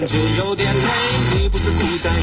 感觉有点累？你不是孤单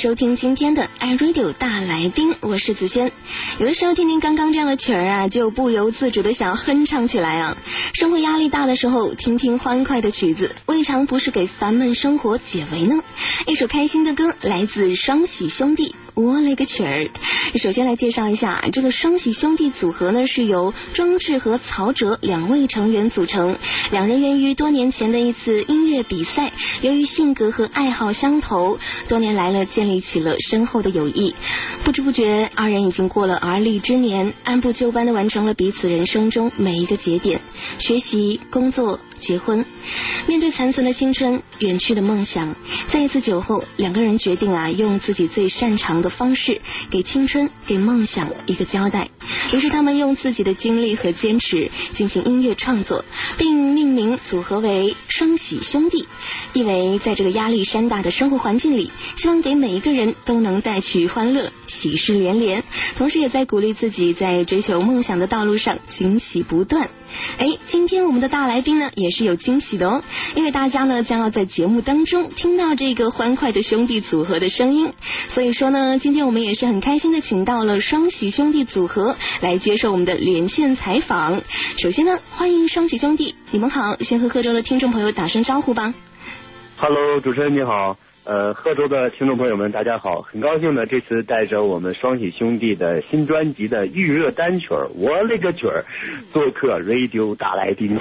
收听今天的 iRadio 大来宾，我是子轩。有的时候听听刚刚这样的曲儿啊，就不由自主的想哼唱起来啊。生活压力大的时候，听听欢快的曲子，未尝不是给烦闷生活解围呢。一首开心的歌，来自双喜兄弟。我勒个曲儿！首先来介绍一下这个双喜兄弟组合呢，是由庄志和曹哲两位成员组成。两人源于多年前的一次音乐比赛，由于性格和爱好相投，多年来了建立起了深厚的友谊。不知不觉，二人已经过了而立之年，按部就班的完成了彼此人生中每一个节点：学习、工作、结婚。面对残存的青春、远去的梦想，在一次酒后，两个人决定啊，用自己最擅长的方式，给青春、给梦想一个交代。于是他们用自己的精力和坚持进行音乐创作，并命名组合为双喜兄弟，意为在这个压力山大的生活环境里，希望给每一个人都能带去欢乐、喜事连连，同时也在鼓励自己在追求梦想的道路上惊喜不断。哎，今天我们的大来宾呢也也是有惊喜的哦，因为大家呢将要在节目当中听到这个欢快的兄弟组合的声音，所以说呢，今天我们也是很开心的请到了双喜兄弟组合来接受我们的连线采访。首先呢，欢迎双喜兄弟，你们好，先和贺州的听众朋友打声招呼吧。Hello，主持人你好，呃，贺州的听众朋友们大家好，很高兴呢，这次带着我们双喜兄弟的新专辑的预热单曲儿《我勒个曲儿》做客 Radio 大来宾。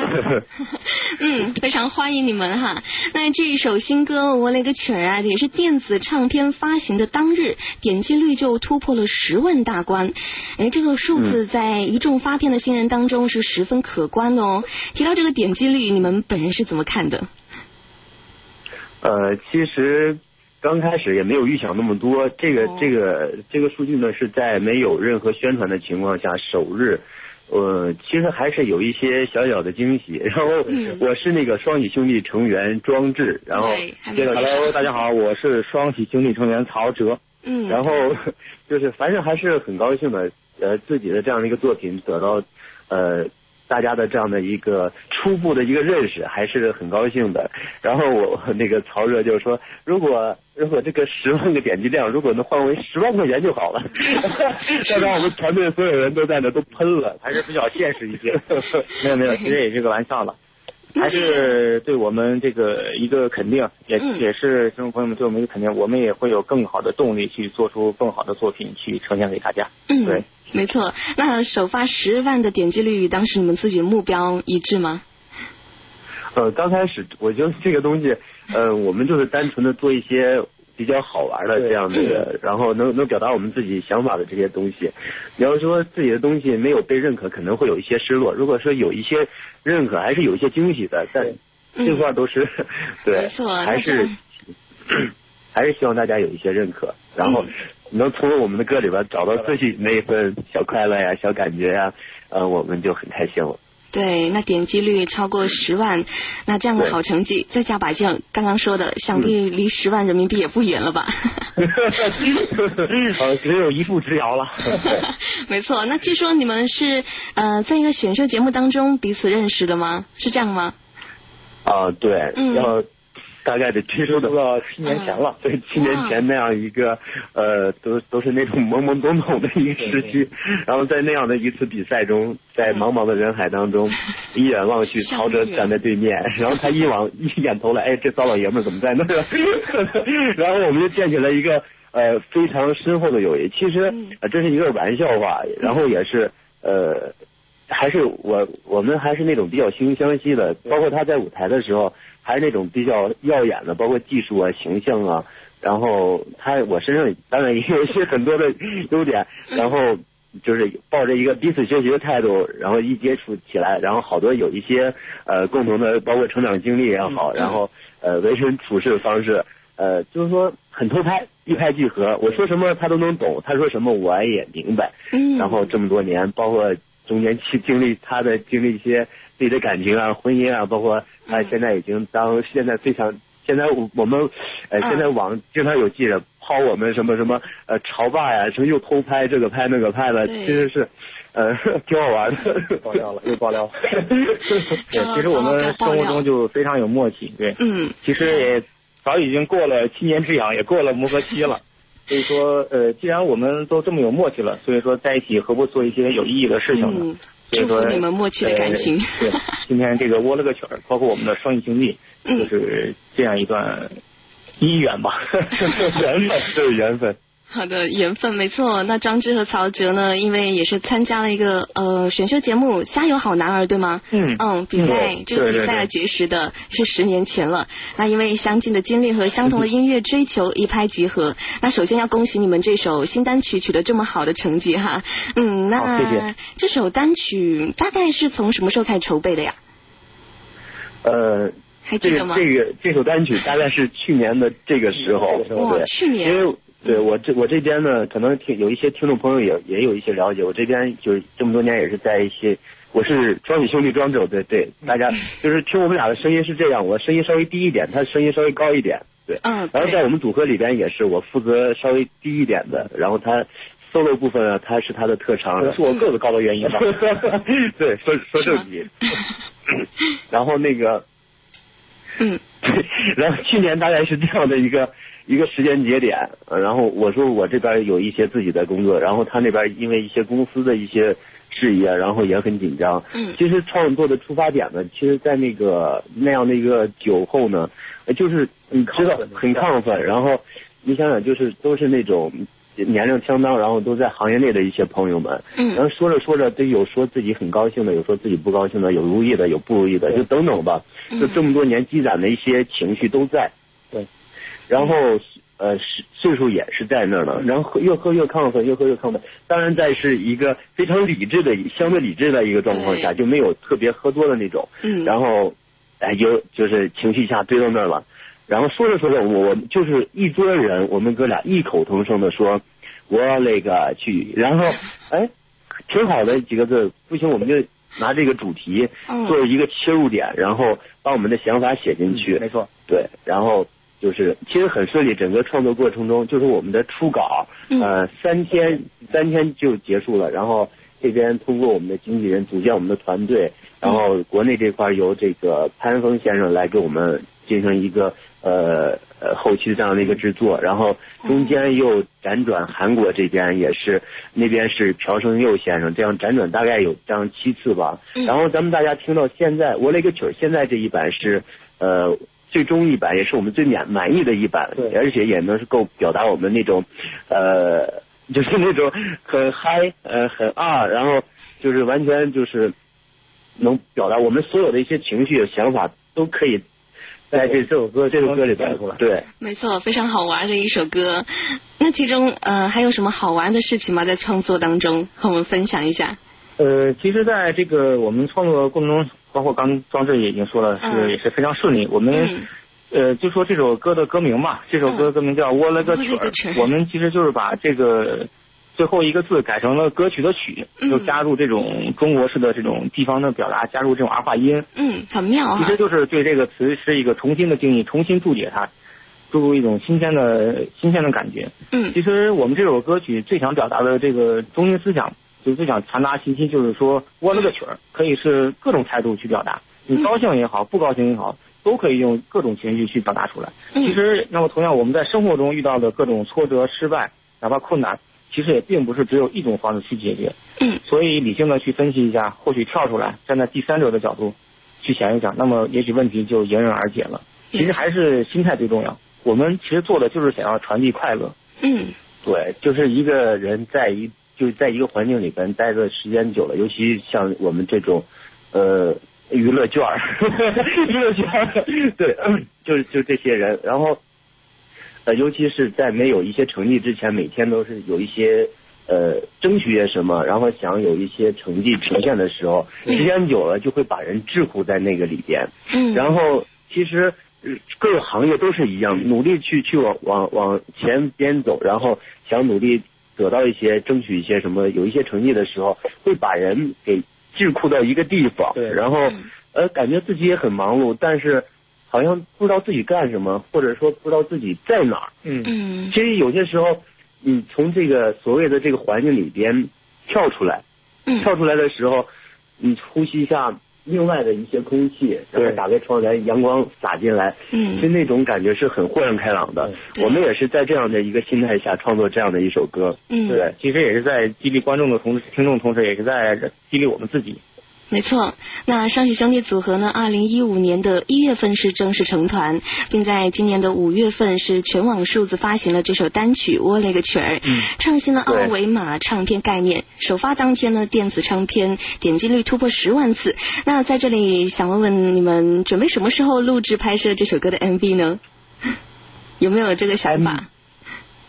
嗯，非常欢迎你们哈。那这一首新歌《我勒个曲儿》啊，也是电子唱片发行的当日点击率就突破了十万大关，哎，这个数字在一众发片的新人当中是十分可观的哦。提到这个点击率，你们本人是怎么看的？呃，其实刚开始也没有预想那么多，这个、哦这个这个数据呢是在没有任何宣传的情况下首日。呃，其实还是有一些小小的惊喜。然后嗯我是那个双喜兄弟成员庄志，然后 Hello，大家好，我是双喜兄弟成员曹哲。嗯，然后就是反正还是很高兴的，呃，自己的这样的一个作品得到呃大家的这样的一个初步的一个认识，还是很高兴的。然后我我 那个曹热就说，如果如果这个十万个点击量，如果能换为十万块钱就好了。当然我们团队所有人都在那都喷了，还是比较现实一些。没有没有，其实也是个玩笑了，还是对我们这个一个肯定，也、嗯也是听众朋友们对我们一个肯定，我们也会有更好的动力去做出更好的作品去呈现给大家。嗯，对，没错。那首发十万的点击率，与当时你们自己的目标一致吗？呃，刚开始我觉得这个东西，呃，我们就是单纯的做一些比较好玩的这样的，然后能能表达我们自己想法的这些东西。你要说自己的东西没有被认可，可能会有一些失落；如果说有一些认可，还是有一些惊喜的。但这块都是、对，没错还是 还是希望大家有一些认可，然后能从我们的歌里边找到自己那一份小快乐呀、小感觉呀，呃，我们就很开心了。对，那点击率超过十万，那这样的好成绩，再加把劲，刚刚说的，想必离十万人民币也不远了吧？呃，只有一步之遥了。没错，那据说你们是呃在一个选秀节目当中彼此认识的吗？是这样吗？啊，对，嗯要大概得追溯到到七年前了。对，七年前那样一个呃，都都是那种懵懵懂懂的一个时期，然后在那样的一次比赛中，在茫茫的人海当中，一眼望去，相曹哲站在对面，然后他一往 一眼头来，哎，这糟老爷们怎么在那儿？然后我们就建起了一个呃非常深厚的友谊。其实这是一个玩笑话，然后也是呃。还是我我们还是那种比较惺惺相惜的，包括他在舞台的时候，还是那种比较耀眼的，包括技术啊、形象啊，然后他我身上当然也有一些很多的优点，然后就是抱着一个彼此学习的态度，然后一接触起来，然后好多有一些呃共同的，包括成长经历也好，然后呃为人处事的方式，呃就是说很投拍，一拍即合，我说什么他都能懂，他说什么我也明白，嗯，然后这么多年，包括中间去经历他的经历一些自己的感情啊、婚姻啊，包括他现在已经当现在非常现在我我们呃嗯现在网经常有记者抛我们什么什么呃潮爸呀，什么又偷拍这个拍那个拍的，其实是呃 挺好玩的。爆料了，又爆料了。对哦，其实我们生活中就非常有默契。对，嗯，其实也早已经过了七年之痒，也过了磨合期了。所以说，呃，既然我们都这么有默契了，所以说在一起何不做一些有意义的事情呢？祝福你们默契的感情呃对，今天这个窝了个曲儿，包括我们的双翼兄弟，嗯就是这样一段姻缘吧，缘分，这是缘分。好的，缘分没错。那张智和曹哲呢，因为也是参加了一个呃选秀节目《加油好男儿》，对吗？嗯嗯，比赛对这个比赛结识的是十年前了。那因为相近的经历和相同的音乐追求，一拍即合。那首先要恭喜你们这首新单曲取得这么好的成绩哈。嗯，那好谢谢这首单曲大概是从什么时候开始筹备的呀？呃，还记得吗？这个这首单曲大概是去年的这个时候，哇对，去年因为对我这我这边呢，可能听有一些听众朋友也也有一些了解，我这边就是这么多年也是在一些。我是庄喜兄弟庄周，对对，大家就是听我们俩的声音是这样，我声音稍微低一点，他声音稍微高一点，对。嗯，然后在我们组合里边也是我负责稍微低一点的，然后他 solo 部分呢，他是他的特长，是我个子高的原因吧？对，说说正题。然后那个，嗯然后去年大概是这样的一个一个时间节点，呃然后我说我这边有一些自己的工作，然后他那边因为一些公司的一些事宜啊，然后也很紧张。嗯其实创作的出发点呢，其实，在那个那样的一个酒后呢，呃就是你知道很亢奋，然后你想想，就是都是那种年龄相当，然后都在行业内的一些朋友们，然嗯后说着说着，都有说自己很高兴的，有说自己不高兴的，有如意的，有不如意的，就等等吧。嗯就这么多年积攒的一些情绪都在。对。然后呃岁岁数也是在那儿呢，然后越喝越亢奋，越喝越亢奋。当然在是一个非常理智的、相对理智的一个状况下，就没有特别喝多的那种。嗯，然后哎有就是情绪一下堆到那儿了。然后说着说着，我我就是一桌人，我们哥俩异口同声的说，我勒个去，然后哎，挺好的几个字，不行我们就拿这个主题嗯做一个切入点，然后把我们的想法写进去，没错，对，然后就是其实很顺利，整个创作过程中，就是我们的初稿，嗯。呃，三天三天就结束了，然后这边通过我们的经纪人组建我们的团队，然后国内这块由这个潘峰先生来给我们进行一个呃呃后期的这样的一个制作，然后中间又辗转韩国这边也是那边是朴胜佑先生，这样辗转大概有这样七次吧，嗯。然后咱们大家听到现在我那个曲儿现在这一版是呃。最终一版也是我们最满满意的一版对，而且也能是够表达我们那种，呃，就是那种很嗨，呃，很二，然后就是完全就是能表达我们所有的一些情绪、想法都可以在这这首歌这首歌里边出来对，没错，非常好玩的一首歌。那其中呃还有什么好玩的事情吗？在创作当中和我们分享一下。呃，其实，在这个我们创作过程中，包括刚庄志也已经说了，嗯是也是非常顺利。我们嗯呃，就说这首歌的歌名吧，这首歌歌名叫《我了个曲儿我们其实就是把这个最后一个字改成了歌曲的曲，嗯就加入这种中国式的这种地方的表达，加入这种儿化音，嗯，很妙啊其。实就是对这个词是一个重新的定义，重新注解它，注入一种新鲜的新鲜的感觉。嗯其实我们这首歌曲最想表达的这个中心思想，就是想传达信息，就是说我了个曲儿，可以是各种态度去表达，你高兴也好，不高兴也好，都可以用各种情绪去表达出来。嗯其实，那么同样我们在生活中遇到的各种挫折、失败，哪怕困难，其实也并不是只有一种方式去解决。嗯所以理性的去分析一下，或许跳出来，站在第三者的角度去想一想，那么也许问题就迎刃而解了。其实还是心态最重要。我们其实做的就是想要传递快乐。嗯对，就是一个人在一就是在一个环境里边待的时间久了，尤其像我们这种呃娱乐圈儿，娱乐圈儿，对，就是就这些人，然后呃，尤其是在没有一些成绩之前，每天都是有一些。呃，争取些什么，然后想有一些成绩呈现的时候，嗯时间久了就会把人桎梏在那个里边。嗯，然后其实呃各个行业都是一样，努力去去往往往前边走，然后想努力得到一些争取一些什么，有一些成绩的时候，会把人给桎梏到一个地方，对。然后嗯。呃感觉自己也很忙碌，但是好像不知道自己干什么，或者说不知道自己在哪儿。嗯。嗯。其实有些时候，你从这个所谓的这个环境里边跳出来，嗯。跳出来的时候，你呼吸一下另外的一些空气，然后对打开窗帘，阳光洒进来，嗯就那种感觉是很豁然开朗的。我们也是在这样的一个心态下创作这样的一首歌。嗯，对，其实也是在激励观众的同时，听众同时，也是在激励我们自己。没错，那双喜兄弟组合呢？二零一五年的一月份是正式成团，并在今年的五月份是全网数字发行了这首单曲《我勒个曲儿》，嗯创新了二维码唱片概念。首发当天呢，电子唱片点击率突破十万次。那在这里想问问你们，准备什么时候录制拍摄这首歌的 MV 呢？有没有这个想法？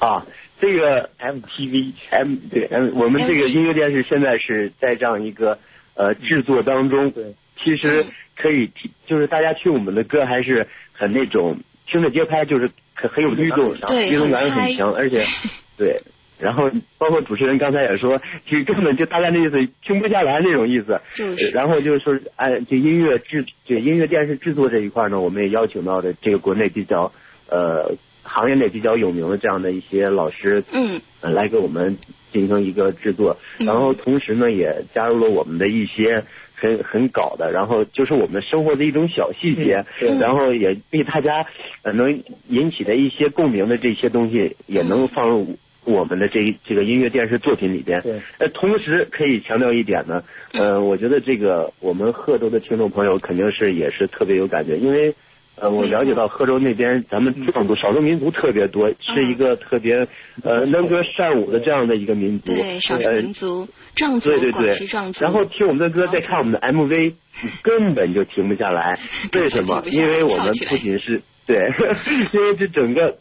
啊，这个 MTV M 对 M 我们这个音乐电视现在是在这样一个呃制作当中。对，其实可以听，就是大家听我们的歌还是很那种听着节拍，就是很很有律动，对律动感很强，而且 对。然后包括主持人刚才也说，其实根本就大概那意思听不下来那种意思。就是然后就是说，按这音乐制这音乐电视制作这一块呢，我们也邀请到的这个国内比较呃行业内比较有名的这样的一些老师，嗯。呃来给我们进行一个制作，嗯。然后同时呢也加入了我们的一些很很搞的，然后就是我们生活的一种小细节，然后也被大家呃能引起的一些共鸣的这些东西，也能放入我们的这这个音乐电视作品里边。对，呃，同时可以强调一点呢，呃，我觉得这个我们贺州的听众朋友肯定是也是特别有感觉，因为呃，我了解到贺州那边咱们壮族少数民族特别多，是一个特别呃能歌善舞的这样的一个民族。对，少数呃民族、壮族对对、广西壮族，对，然后听我们的歌，再看我们的 MV，根本就停不下来。为什么？因为我们不仅是对，因为这整个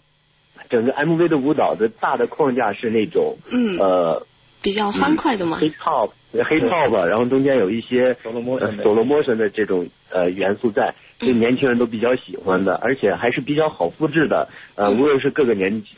整个 MV 的舞蹈的大的框架是那种嗯呃比较欢快的嘛。黑 top 黑 top，然后中间有一些 solo motion 的这种呃元素在，就年轻人都比较喜欢的，而且还是比较好复制的，呃，嗯无论是各个年级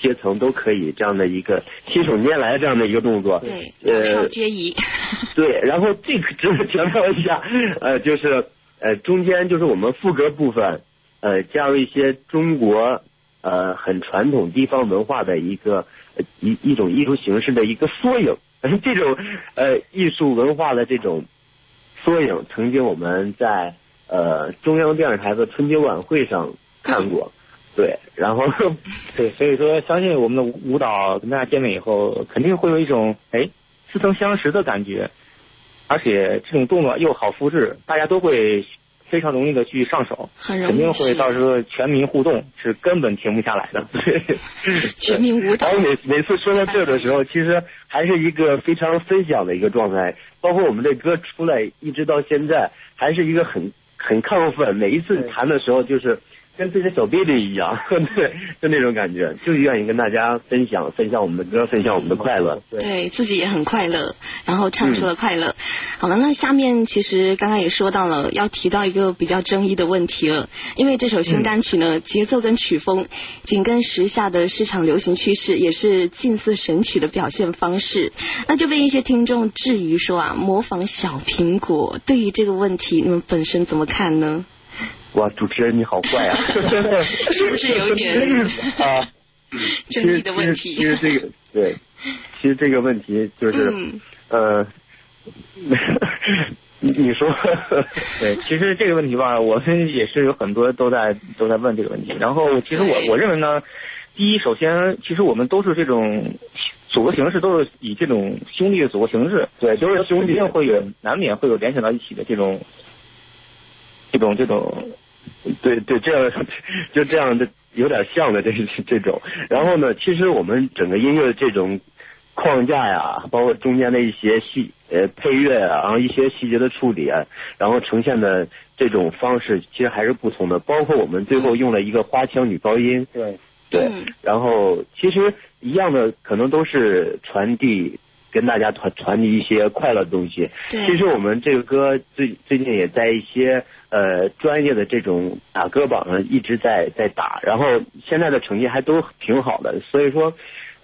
阶层都可以这样的一个信手拈来这样的一个动作。对，老呃少皆宜。对，然后这个值得强调一下，呃，就是呃中间就是我们副歌部分，呃加入一些中国呃很传统地方文化的一个呃一一种艺术形式的一个缩影，这种呃艺术文化的这种缩影，曾经我们在呃中央电视台的春节晚会上看过，对，然后 对，所以说相信我们的舞舞蹈跟大家见面以后，肯定会有一种哎似曾相识的感觉，而且这种动作又好复制，大家都会非常容易的去上手，很容易肯定会到时候全民互动，是根本停不下来的。对，全民舞蹈然后每每次说到这儿的时候，其实还是一个非常分享的一个状态。包括我们这歌出来一直到现在，还是一个很很亢奋。每一次弹的时候，就是跟自己的小 baby 一样，对，就那种感觉，就愿意跟大家分享分享我们的歌，分享我们的快乐。对对自己也很快乐，然后唱嗯出了快乐。好了，那下面其实刚刚也说到了，要提到一个比较争议的问题了，因为这首新单曲呢，节奏跟曲风紧跟时下的市场流行趋势，也是近似神曲的表现方式，那就被一些听众质疑说啊，模仿小苹果。对于这个问题，你们本身怎么看呢？哇，主持人你好怪啊！是不是有点 啊？争议的问题其实这个对，其实这个问题就是、嗯呃，你你说对，其实这个问题吧，我们也是有很多都在都在问这个问题。然后，其实我我认为呢，第一，首先，其实我们都是这种组合形式，都是以这种兄弟的组合形式，对都是兄弟会有难免会有联想到一起的这种这种这种对对，这样就这样的有点像的这这种。然后呢，其实我们整个音乐的这种框架呀，包括中间的一些细呃配乐啊，然后一些细节的处理啊，然后呈现的这种方式，其实还是不同的。包括我们最后用了一个花腔女高音，对对嗯，然后其实一样的，可能都是传递跟大家传传递一些快乐的东西。对其实我们这个歌最最近也在一些呃专业的这种打歌榜上一直在在打，然后现在的成绩还都挺好的，所以说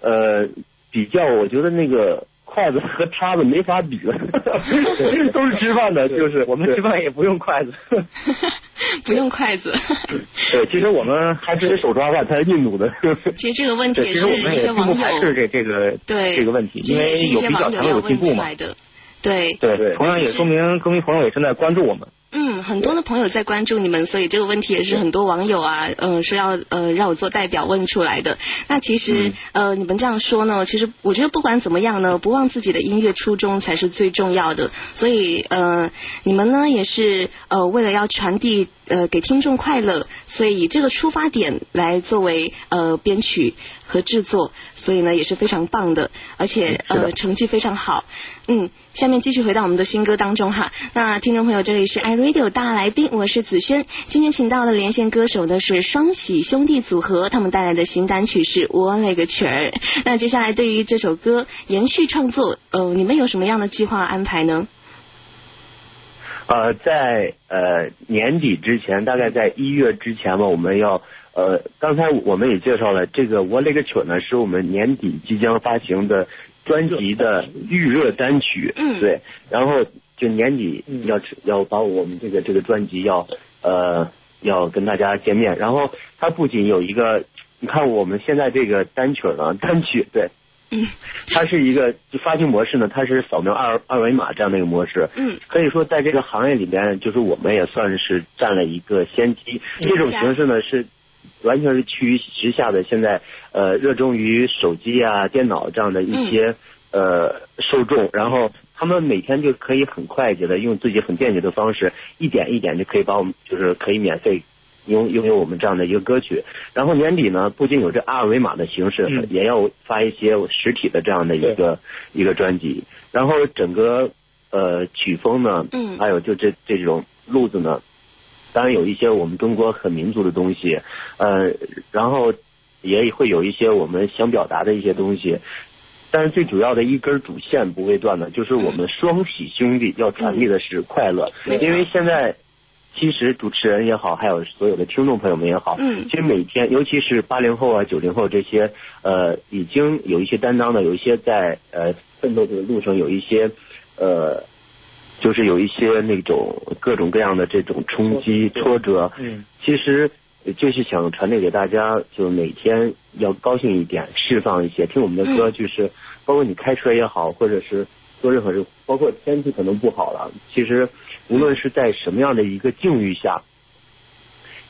呃比较，我觉得那个筷子和叉子没法比了，都是吃饭的，就是我们吃饭也不用筷子。不用筷子。对，其实我们还是手抓饭，它是印度的。其实这个问题，也其实我们也并是一些网不排斥友这这个对这个问题，因为有比较才有进步嘛。对，对对同样也说明歌迷朋友也正在关注我们。嗯，很多的朋友在关注你们，所以这个问题也是很多网友啊，呃，说要呃让我做代表问出来的。那其实、呃，你们这样说呢，其实我觉得不管怎么样呢，不忘自己的音乐初衷才是最重要的。所以呃，你们呢也是呃为了要传递呃给听众快乐，所以以这个出发点来作为呃编曲和制作，所以呢也是非常棒的，而且呃成绩非常好。嗯，下面继续回到我们的新歌当中哈。那听众朋友，这里是 iRadio 大来宾，我是子轩。今天请到的连线歌手呢是双喜兄弟组合，他们带来的新单曲是《我勒个曲儿》。那接下来对于这首歌延续创作，呃，你们有什么样的计划安排呢？呃，在呃年底之前，大概在一月之前吧，我们要呃，刚才我们也介绍了，这个我勒个曲呢，是我们年底即将发行的专辑的预热单曲，嗯对，然后就年底嗯要、要把我们这个这个专辑要呃要跟大家见面，然后它不仅有一个，你看我们现在这个单曲呢，单曲对。嗯它是一个就发行模式呢，它是扫描二二维码这样的一个模式。嗯，可以说在这个行业里边，就是我们也算是占了一个先机。这种形式呢是完全是趋于时下的现在呃热衷于手机啊、电脑这样的一些、呃受众，然后他们每天就可以很快捷的用自己很便捷的方式，一点一点就可以把我们就是可以免费。拥拥有我们这样的一个歌曲，然后年底呢，不仅有这二维码的形式，嗯。也要发一些实体的这样的一个一个专辑，然后整个呃曲风呢，嗯。还有就这这种路子呢，当然有一些我们中国很民族的东西，呃，然后也会有一些我们想表达的一些东西，但是最主要的一根主线不会断的，就是我们双喜兄弟要传递的是快乐，因为现在。其实主持人也好，还有所有的听众朋友们也好，嗯其实每天，尤其是八零后啊、九零后这些，呃，已经有一些担当的，有一些在呃奋斗的路上有一些，呃，就是有一些那种各种各样的这种冲击、挫折，嗯，其实就是想传递给大家，就每天要高兴一点，释放一些，听我们的歌，嗯。就是包括你开车也好，或者是做任何事，包括天气可能不好了，其实无论是在什么样的一个境遇下，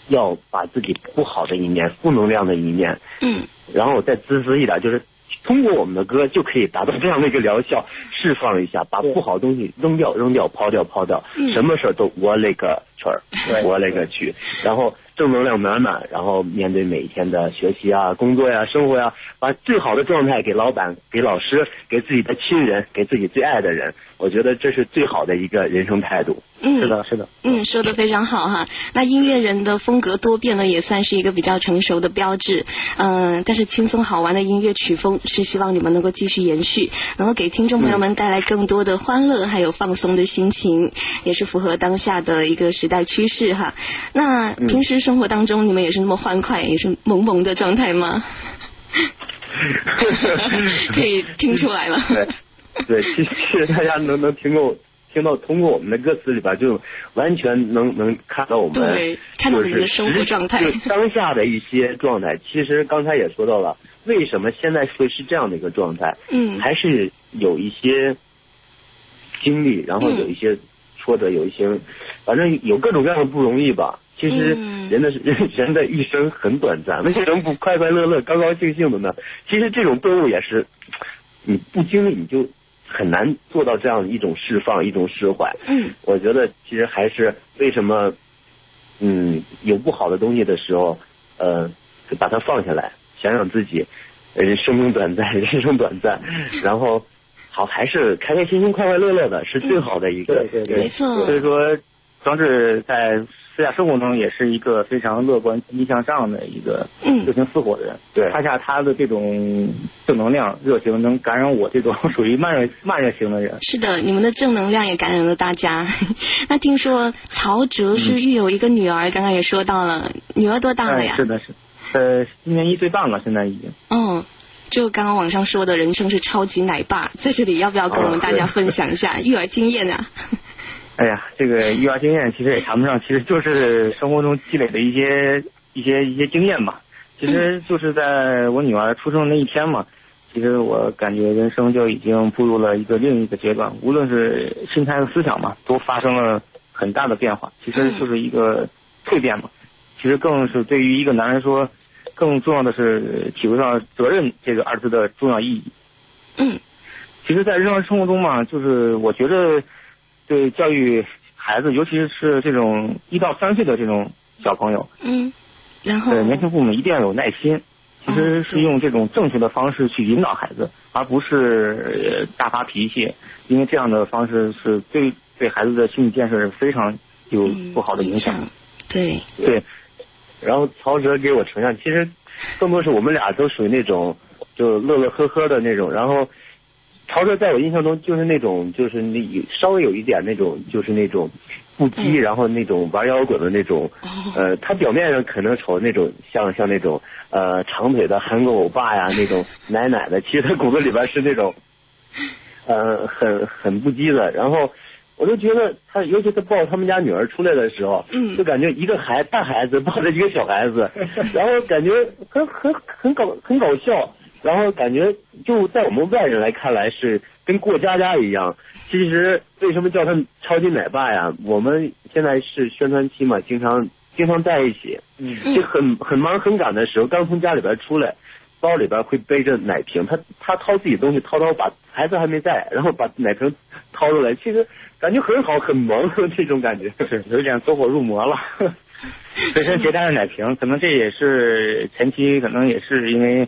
要把自己不好的一面、负能量的一面，嗯。然后再自私一点，就是通过我们的歌就可以达到这样的一个疗效，释放一下，把不好的东西扔掉、扔掉、抛掉、抛掉，嗯。什么事儿都我勒个去儿，我勒个去，然后正能量满满，然后面对每一天的学习啊、工作呀、生活呀，把最好的状态给老板、给老师、给自己的亲人、给自己最爱的人，我觉得这是最好的一个人生态度。嗯，是的，是的。嗯，说的非常好哈。那音乐人的风格多变呢，也算是一个比较成熟的标志。嗯、但是轻松好玩的音乐曲风是希望你们能够继续延续，能够给听众朋友们带来更多的欢乐，还有放松的心情，也是符合当下的一个时代趋势哈。那嗯平时生活当中，你们也是那么欢快，也是萌萌的状态吗？可以听出来了。对，其其实大家能能听过听到通过我们的歌词里边，就完全能能看到我们对看到你的就是生活状态就当下的一些状态。其实刚才也说到了，为什么现在会是这样的一个状态？嗯还是有一些经历，然后有一些挫折，有一些，反正有各种各样的不容易吧。其实嗯人的 人人的一生很短暂，为什么不快快乐乐、高高兴兴的呢？其实这种顿悟也是，你不经历你就很难做到这样一种释放、一种释怀。嗯。我觉得其实还是为什么，嗯，有不好的东西的时候，呃，就把它放下来，想想自己，呃生命短暂，人生短暂，然后好还是开开心心、快快乐乐的，是最好的一个。对对。对没错。所以说，庄志在私下生活中也是一个非常乐观、积极向上的一个嗯热情似火的人。对恰恰他的这种正能量、热情，能感染我这种 属于慢热慢热型的人。是的，你们的正能量也感染了大家。那听说曹哲是育有一个女儿，刚刚也说到了，女儿多大了呀哎？是的，是的。呃，今年一岁半了，现在已经。哦，就刚刚网上说的人称是超级奶爸，在这里要不要跟我们大家分享一下育儿经验啊？哎呀，这个育儿经验其实也谈不上，其实就是生活中积累的一些一些一些经验吧。其实就是在我女儿出生的那一天嘛，其实我感觉人生就已经步入了一个另一个阶段，无论是心态和思想嘛，都发生了很大的变化。其实就是一个蜕变嘛。其实更是对于一个男人说，更重要的是体会到责任这个二字的重要意义。嗯其实，在日常生活中嘛，就是我觉得对教育孩子，尤其是这种一到三岁的这种小朋友，嗯，然后呃，年轻父母一定要有耐心。其实是用这种正确的方式去引导孩子，而不是呃大发脾气，因为这样的方式是对对孩子的心理建设是非常有嗯不好的影响的。对，对，然后曹哲给我呈现，其实更多是我们俩都属于那种就乐乐呵呵的那种。然后曹哲在我印象中就是那种就是那稍微有一点那种就是那种不羁，嗯然后那种玩摇滚的那种。哦呃，他表面上可能瞅那种像像那种呃长腿的韩国欧巴呀那种 奶奶的，其实他骨子里边是那种呃很很不羁的。然后我就觉得他，尤其他抱他们家女儿出来的时候，嗯就感觉一个孩大孩子抱着一个小孩子，然后感觉很很很搞很搞笑，然后感觉就在我们外人来看来是跟过家家一样。其实为什么叫他们超级奶爸呀？我们现在是宣传期嘛，经常经常在一起，就很很忙很赶的时候，刚从家里边出来，包里边会背着奶瓶，他他掏自己东西，掏掏把孩子还没在，然后把奶瓶掏出来，其实感觉很好，很萌 这种感觉。是有点走火入魔了。随身携带的奶瓶，可能这也是前期，可能也是因为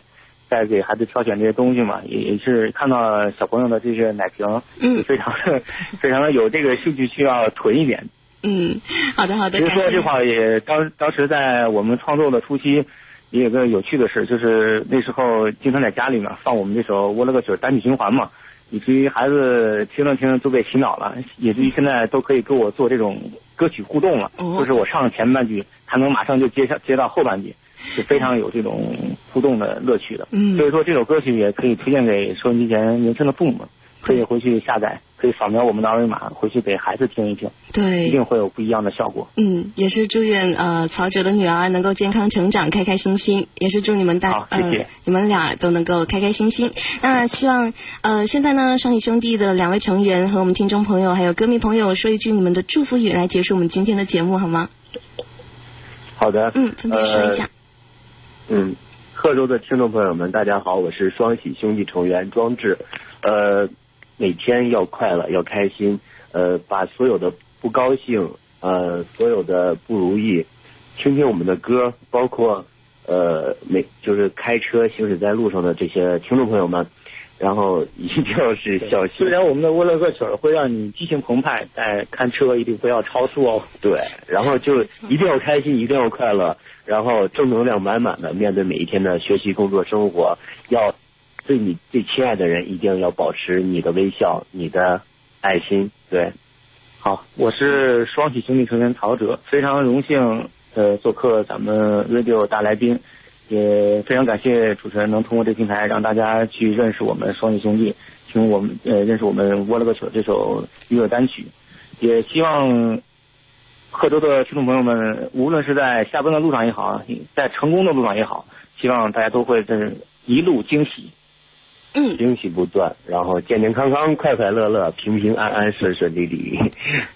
在给孩子挑选这些东西嘛，也也是看到小朋友的这些奶瓶，嗯非常的 非常的有这个兴趣，需要囤一点。嗯，好的好的，其实说这话也当当时在我们创作的初期，也有个有趣的事，就是那时候经常在家里面放我们这首《我勒个曲》单曲循环嘛，以至于孩子听着听着都被洗脑了，以至于现在都可以跟我做这种歌曲互动了，哦就是我唱前半句，他能马上就接上接到后半句，是非常有这种互动的乐趣的。嗯所以说这首歌曲也可以推荐给收音机前年轻的父母们，可以回去下载，可以扫描我们的二维码回去给孩子听一听，对一，定会有不一样的效果。嗯，也是祝愿呃曹哲的女儿能够健康成长，开开心心，也是祝你们大好谢谢呃你们俩都能够开开心心。那希望呃现在呢双喜兄弟的两位成员和我们听众朋友还有歌迷朋友说一句你们的祝福语来结束我们今天的节目好吗？好的，嗯，分别说一下。嗯，贺州的听众朋友们，大家好，我是双喜兄弟成员庄志。呃，每天要快乐，要开心，呃，把所有的不高兴，呃，所有的不如意，听听我们的歌，包括呃，每就是开车行驶在路上的这些听众朋友们，然后一定要是小心虽。然我们的沃勒克曲儿会让你激情澎湃，但看车一定不要超速哦。对，然后就一定要开心，一定要快乐，然后正能量满满的面对每一天的学习、工作、生活。要对你最亲爱的人，一定要保持你的微笑，你的爱心。对，好，我是双喜兄弟成员陶喆，非常荣幸呃做客咱们 radio 大来宾，也非常感谢主持人能通过这平台让大家去认识我们双喜兄弟，听我们呃认识我们窝了个球这首娱乐单曲，也希望贺州的听众朋友们，无论是在下班的路上也好，在成功的路上也好，希望大家都会这一路惊喜。嗯，惊喜不断，然后健健康康、快快乐乐、平平安安、顺顺利利。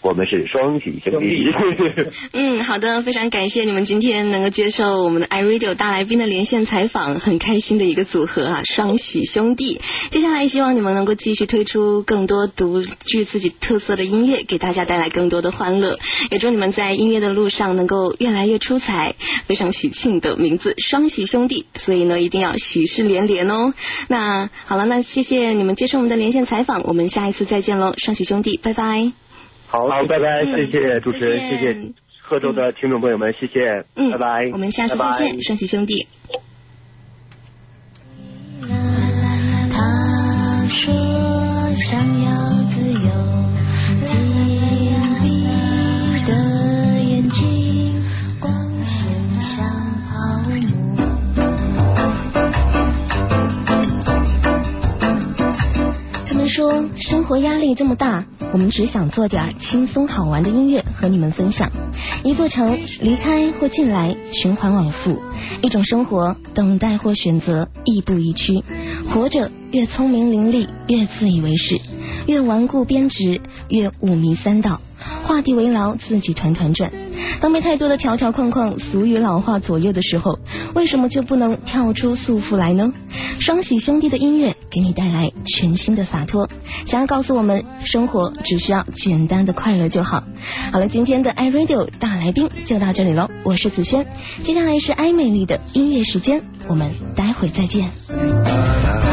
我们是双喜兄弟。嗯，好的，非常感谢你们今天能够接受我们的 iRadio 大来宾的连线采访，很开心的一个组合啊，双喜兄弟。接下来希望你们能够继续推出更多独具自己特色的音乐，给大家带来更多的欢乐。也祝你们在音乐的路上能够越来越出彩。非常喜庆的名字，双喜兄弟，所以呢一定要喜事连连哦。那好了，那谢谢你们接受我们的连线采访，我们下一次再见喽，双喜兄弟，拜拜。好，好，拜拜，嗯谢谢主持人，再谢谢。见贺州的听众朋友们，谢谢，嗯，拜拜，我们下次再见，双喜兄弟。他说想要自由，生活压力这么大，我们只想做点轻松好玩的音乐和你们分享。一座城，离开或进来，循环往复，一种生活，等待或选择，亦步亦趋。活着越聪明伶俐，越自以为是，越顽固编织，越五迷三道。画地为牢，自己团团转。当被太多的条条框框、俗语老话左右的时候，为什么就不能跳出束缚来呢？双喜兄弟的音乐给你带来全新的洒脱，想要告诉我们，生活只需要简单的快乐就好。好了，今天的 iRadio 大来宾就到这里喽，我是子轩，接下来是爱美丽的音乐时间，我们待会再见。